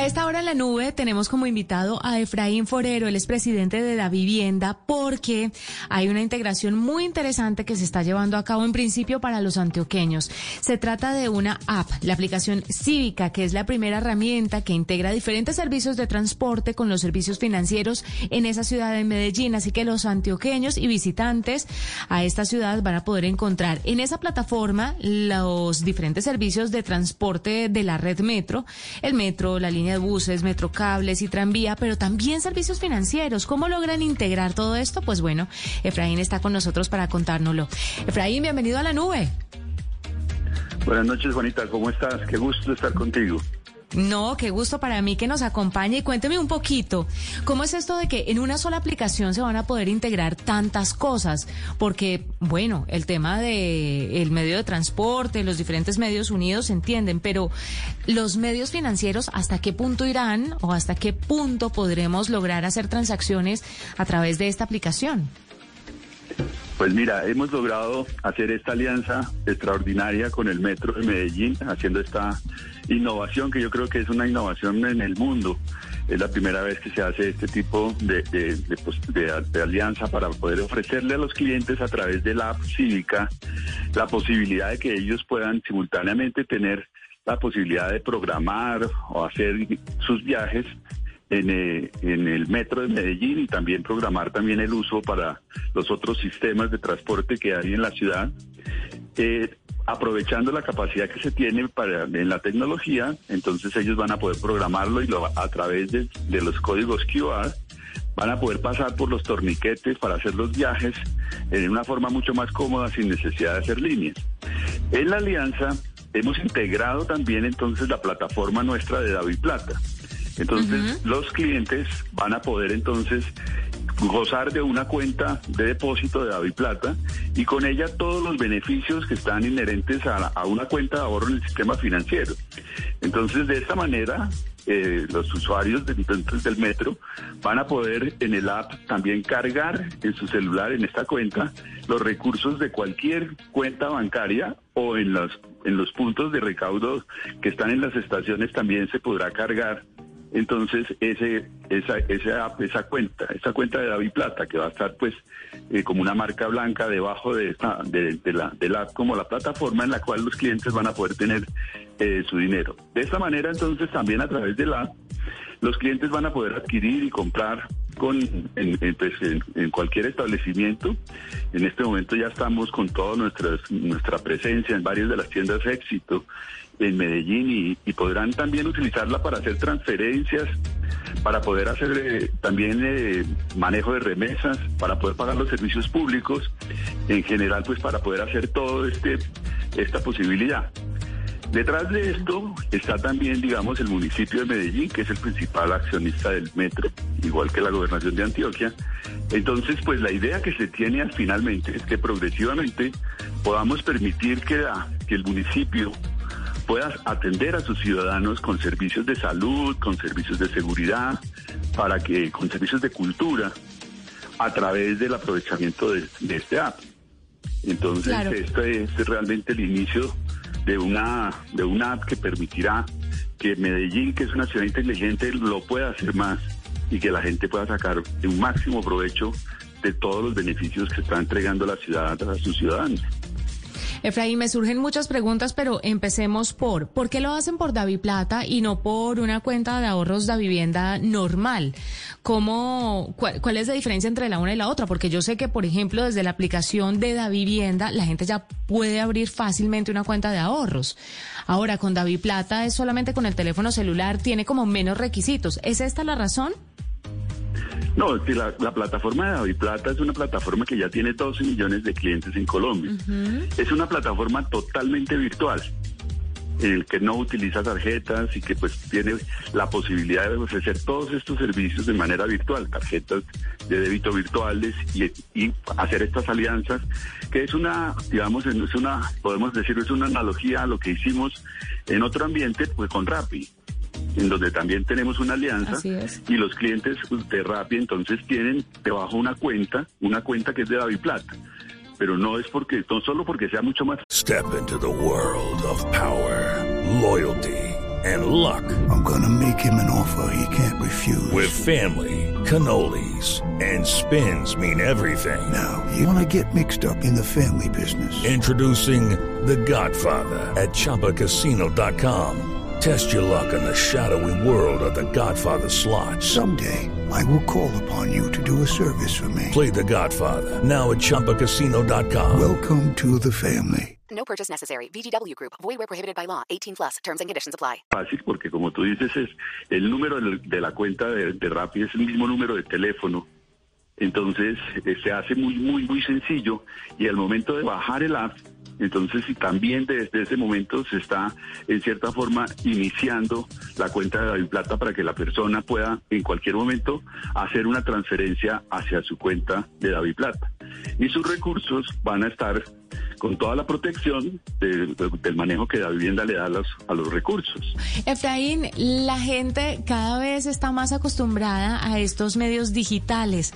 A esta hora en la nube tenemos como invitado a Efraín Forero, el expresidente de la vivienda, porque hay una integración muy interesante que se está llevando a cabo en principio para los antioqueños. Se trata de una app, la aplicación Cívica, que es la primera herramienta que integra diferentes servicios de transporte con los servicios financieros en esa ciudad de Medellín. Así que los antioqueños y visitantes a esta ciudad van a poder encontrar en esa plataforma los diferentes servicios de transporte de la red metro, el metro, la línea de buses, metrocables y tranvía, pero también servicios financieros. ¿Cómo logran integrar todo esto? Pues bueno, Efraín está con nosotros para contárnoslo. Efraín, bienvenido a la nube. Buenas noches, Juanita, ¿cómo estás? Qué gusto estar contigo. No, qué gusto para mí que nos acompañe y cuénteme un poquito, ¿cómo es esto de que en una sola aplicación se van a poder integrar tantas cosas? Porque, bueno, el tema de medio de transporte, los diferentes medios unidos se entienden, pero los medios financieros, ¿hasta qué punto irán o hasta qué punto podremos lograr hacer transacciones a través de esta aplicación? Pues mira, hemos logrado hacer esta alianza extraordinaria con el Metro de Medellín, haciendo esta innovación que yo creo que es una innovación en el mundo. Es la primera vez que se hace este tipo de, pues, alianza para poder ofrecerle a los clientes a través de la app cívica la posibilidad de que ellos puedan simultáneamente tener la posibilidad de programar o hacer sus viajes eh, en, el metro de Medellín y también programar también el uso para los otros sistemas de transporte que hay en la ciudad. Eh, aprovechando la capacidad que se tiene para, en la tecnología, entonces ellos van a poder programarlo y a través de, de los códigos QR van a poder pasar por los torniquetes para hacer los viajes en una forma mucho más cómoda sin necesidad de hacer líneas. En la alianza hemos integrado también entonces la plataforma nuestra de David Plata. Entonces, los clientes van a poder entonces gozar de una cuenta de depósito de David Plata y con ella todos los beneficios que están inherentes a, una cuenta de ahorro en el sistema financiero. Entonces, de esta manera, eh, los usuarios de, del metro van a poder en el app también cargar en su celular, en esta cuenta, los recursos de cualquier cuenta bancaria o en los, en los puntos de recaudo que están en las estaciones también se podrá cargar entonces ese esa esa esa cuenta esa cuenta de David Plata que va a estar pues eh, como una marca blanca debajo de esta la de la como la plataforma en la cual los clientes van a poder tener eh, su dinero. De esta manera entonces también a través de la los clientes van a poder adquirir y comprar con en, pues, cualquier establecimiento. En este momento ya estamos con toda nuestra presencia en varias de las tiendas éxito en Medellín y, podrán también utilizarla para hacer transferencias, para poder hacer eh, también eh, manejo de remesas, para poder pagar los servicios públicos, en general pues para poder hacer todo este esta posibilidad. Detrás de esto está también, digamos, el municipio de Medellín, que es el principal accionista del metro, igual que la gobernación de Antioquia. Entonces, pues la idea que se tiene finalmente es que progresivamente podamos permitir que, que el municipio pueda atender a sus ciudadanos con servicios de salud, con servicios de seguridad, para que con servicios de cultura, a través del aprovechamiento de, este app. Entonces, este es realmente el inicio de una, de una app que permitirá que Medellín, que es una ciudad inteligente, lo pueda hacer más y que la gente pueda sacar un máximo provecho de todos los beneficios que está entregando la ciudad a sus ciudadanos. Efraín, me surgen muchas preguntas, pero empecemos por, ¿por qué lo hacen por David Plata y no por una cuenta de ahorros de vivienda normal? ¿Cómo, cuál, es la diferencia entre la una y la otra? Porque yo sé que, por ejemplo, desde la aplicación de Da Vivienda, la gente ya puede abrir fácilmente una cuenta de ahorros. Ahora, con David Plata es solamente con el teléfono celular, tiene como menos requisitos. ¿Es esta la razón? No, la, la, plataforma de David Plata es una plataforma que ya tiene 12 millones de clientes en Colombia. Es una plataforma totalmente virtual. el que no utiliza tarjetas y que pues tiene la posibilidad de ofrecer todos estos servicios de manera virtual, tarjetas de débito virtuales y, y hacer estas alianzas, que es una, digamos, es una, podemos decir, es una analogía a lo que hicimos en otro ambiente, pues con Rappi en donde también tenemos una alianza Así es. y los clientes de Rappi entonces tienen debajo una cuenta, una cuenta que es de David Plata, pero no es porque no solo porque sea mucho más Step into the world of power, loyalty, and luck. I'm gonna make him an offer he can't refuse. With family, cannolis, and spins mean everything. now, you wanna get mixed up in the family business. Introducing The Godfather at ChumbaCasino.com. Test your luck in the shadowy world of The Godfather slot. Someday, I will call upon you to do a service for me. Play The Godfather now at ChumbaCasino.com. Welcome to the family. No purchase necessary. VGW Group. Void where prohibited by law. 18 plus. Terms and conditions apply. fácil porque como tú dices es el número de la cuenta de, de Rappi es el mismo número de teléfono. Entonces eh, se hace muy muy muy sencillo y al momento de bajar el app, entonces y también desde ese momento se está en cierta forma iniciando la cuenta de David Plata para que la persona pueda en cualquier momento hacer una transferencia hacia su cuenta de David Plata. Y sus recursos van a estar con toda la protección de- de- del manejo que la vivienda le da a los, a los recursos. Efraín, la gente cada vez está más acostumbrada a estos medios digitales.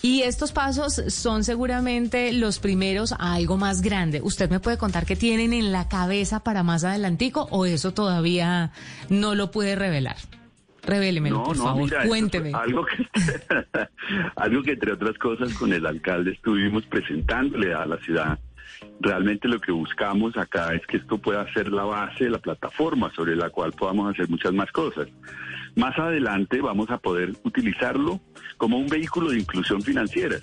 Y estos pasos son seguramente los primeros a algo más grande. ¿Usted me puede contar qué tienen en la cabeza para más adelantico o eso todavía no lo puede revelar? Revélemelo, por favor, mira, eso cuénteme. Algo que, algo que entre otras cosas con el alcalde estuvimos presentándole a la ciudad. Realmente lo que buscamos acá es que esto pueda ser la base de la plataforma sobre la cual podamos hacer muchas más cosas. Más adelante vamos a poder utilizarlo como un vehículo de inclusión financiera.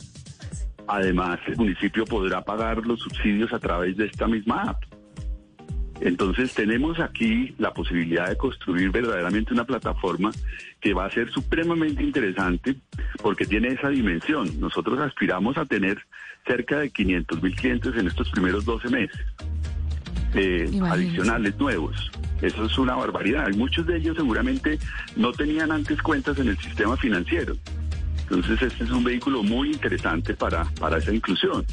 Además, el municipio podrá pagar los subsidios a través de esta misma app. Entonces tenemos aquí la posibilidad de construir verdaderamente una plataforma que va a ser supremamente interesante porque tiene esa dimensión. Nosotros aspiramos a tener cerca de 500 mil clientes en estos primeros 12 meses eh, adicionales nuevos. Eso es una barbaridad. Y muchos de ellos seguramente no tenían antes cuentas en el sistema financiero. Entonces este es un vehículo muy interesante para, para esa inclusión.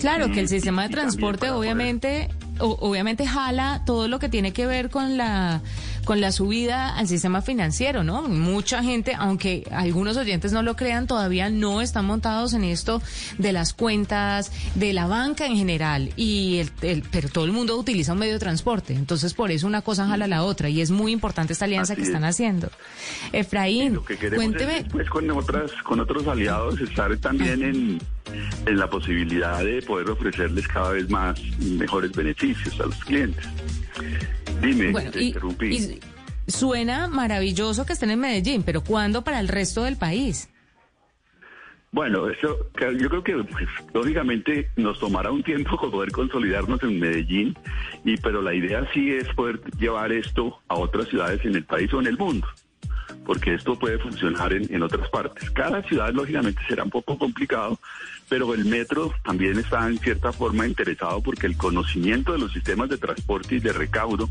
Claro, que el sistema de transporte obviamente obviamente jala todo lo que tiene que ver con la con la subida al sistema financiero, ¿no? Mucha gente, aunque algunos oyentes no lo crean, todavía no están montados en esto de las cuentas, de la banca en general y el, el- pero todo el mundo utiliza un medio de transporte, entonces por eso una cosa jala la otra y es muy importante esta alianza Así que están es. haciendo. Efraín, Lo que cuénteme es después con otras con otros aliados estar también en, en la posibilidad de poder ofrecerles cada vez más mejores beneficios a los clientes. Dime, Bueno, te y, interrumpí. y suena maravilloso que estén en Medellín, pero ¿cuándo para el resto del país? Bueno, eso, yo creo que pues, lógicamente nos tomará un tiempo poder consolidarnos en Medellín, y pero la idea sí es poder llevar esto a otras ciudades en el país o en el mundo, porque esto puede funcionar en, en otras partes. Cada ciudad lógicamente será un poco complicado, pero el metro también está en cierta forma interesado porque el conocimiento de los sistemas de transporte y de recaudo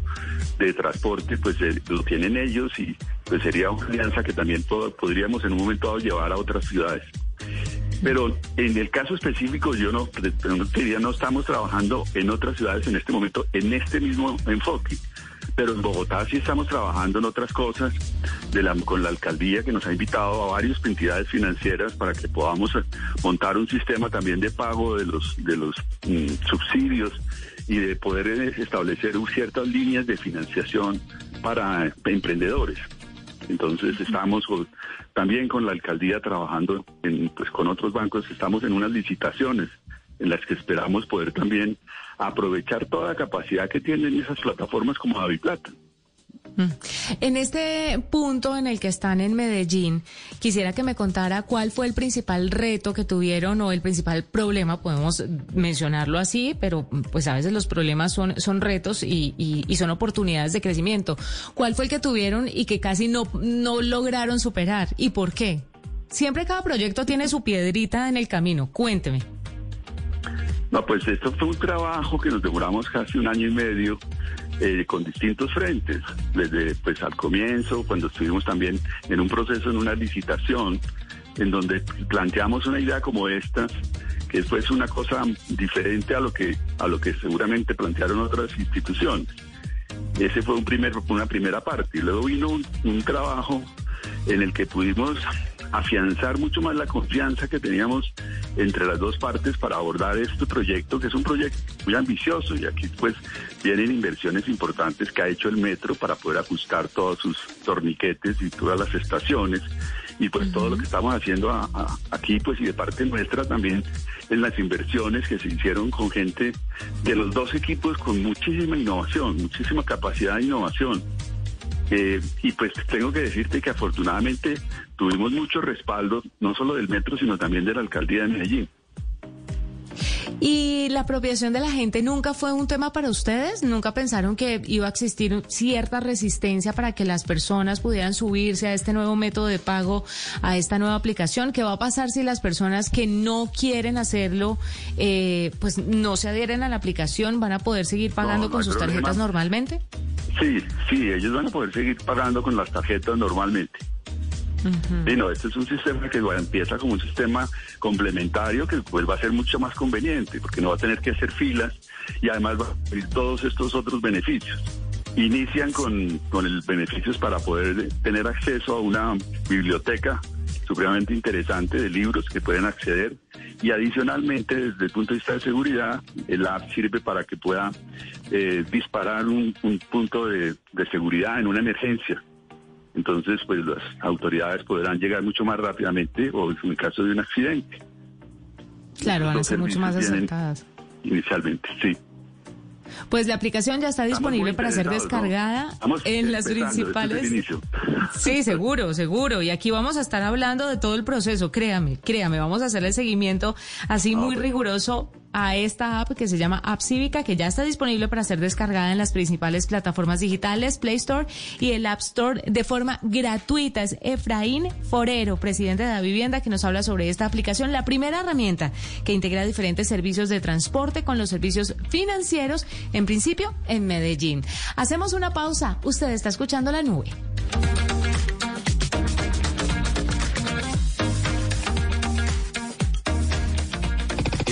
de transporte pues eh, lo tienen ellos y pues sería una alianza que también pod- podríamos en un momento dado llevar a otras ciudades. Pero en el caso específico, yo no, no no estamos trabajando en otras ciudades en este momento en este mismo enfoque. Pero en Bogotá sí estamos trabajando en otras cosas de la, con la alcaldía que nos ha invitado a varias entidades financieras para que podamos eh, montar un sistema también de pago de los, de los mm, subsidios y de poder eh, establecer ciertas líneas de financiación para eh, emprendedores. Entonces estamos también con la alcaldía trabajando en, pues, con otros bancos, estamos en unas licitaciones en las que esperamos poder también aprovechar toda la capacidad que tienen esas plataformas como Plata. En este punto en el que están en Medellín, quisiera que me contara cuál fue el principal reto que tuvieron o el principal problema, podemos mencionarlo así, pero pues a veces los problemas son, son retos y, y- y son oportunidades de crecimiento. ¿Cuál fue el que tuvieron y que casi no, no lograron superar? ¿Y por qué? Siempre cada proyecto tiene su piedrita en el camino. Cuénteme. Pues esto fue un trabajo que nos demoramos casi un año y medio eh, con distintos frentes, desde pues al comienzo, cuando estuvimos también en un proceso, en una licitación, en donde planteamos una idea como esta, que fue una cosa diferente a lo que a lo que seguramente plantearon otras instituciones. Ese fue un primer, una primera parte. Y luego vino un, un trabajo en el que pudimos afianzar mucho más la confianza que teníamos entre las dos partes para abordar este proyecto, que es un proyecto muy ambicioso y aquí pues vienen inversiones importantes que ha hecho el metro para poder ajustar todos sus torniquetes y todas las estaciones y pues todo lo que estamos haciendo aquí pues y de parte nuestra también en las inversiones que se hicieron con gente de los dos equipos con muchísima innovación, muchísima capacidad de innovación. Eh, y pues tengo que decirte que afortunadamente tuvimos mucho respaldo, no solo del metro, sino también de la alcaldía de Medellín. ¿Y la apropiación de la gente nunca fue un tema para ustedes? ¿Nunca pensaron que iba a existir cierta resistencia para que las personas pudieran subirse a este nuevo método de pago, a esta nueva aplicación? ¿Qué va a pasar si las personas que no quieren hacerlo, eh, pues no se adhieren a la aplicación, van a poder seguir pagando con sus tarjetas normalmente? Sí, sí, ellos van a poder seguir pagando con las tarjetas normalmente. Y no, este es un sistema que empieza como un sistema complementario que pues va a ser mucho más conveniente porque no va a tener que hacer filas y además va a tener todos estos otros beneficios. Inician con, con el beneficios para poder tener acceso a una biblioteca supremamente interesante de libros que pueden acceder y adicionalmente desde el punto de vista de seguridad el app sirve para que pueda eh, disparar un, punto de, seguridad en una emergencia. Entonces, pues las autoridades podrán llegar mucho más rápidamente o en caso de un accidente. Claro, van a ser mucho más acertadas. Inicialmente, sí. Pues la aplicación ya está disponible para ser descargada en las este principales. sí, seguro, seguro. Y aquí vamos a estar hablando de todo el proceso, créame, créame, vamos a hacer el seguimiento así ah, muy riguroso a esta app que se llama App Cívica, que ya está disponible para ser descargada en las principales plataformas digitales, Play Store y el App Store de forma gratuita. Es Efraín Forero, presidente de la vivienda, que nos habla sobre esta aplicación, la primera herramienta que integra diferentes servicios de transporte con los servicios financieros, en principio en Medellín. Hacemos una pausa. Usted está escuchando la nube.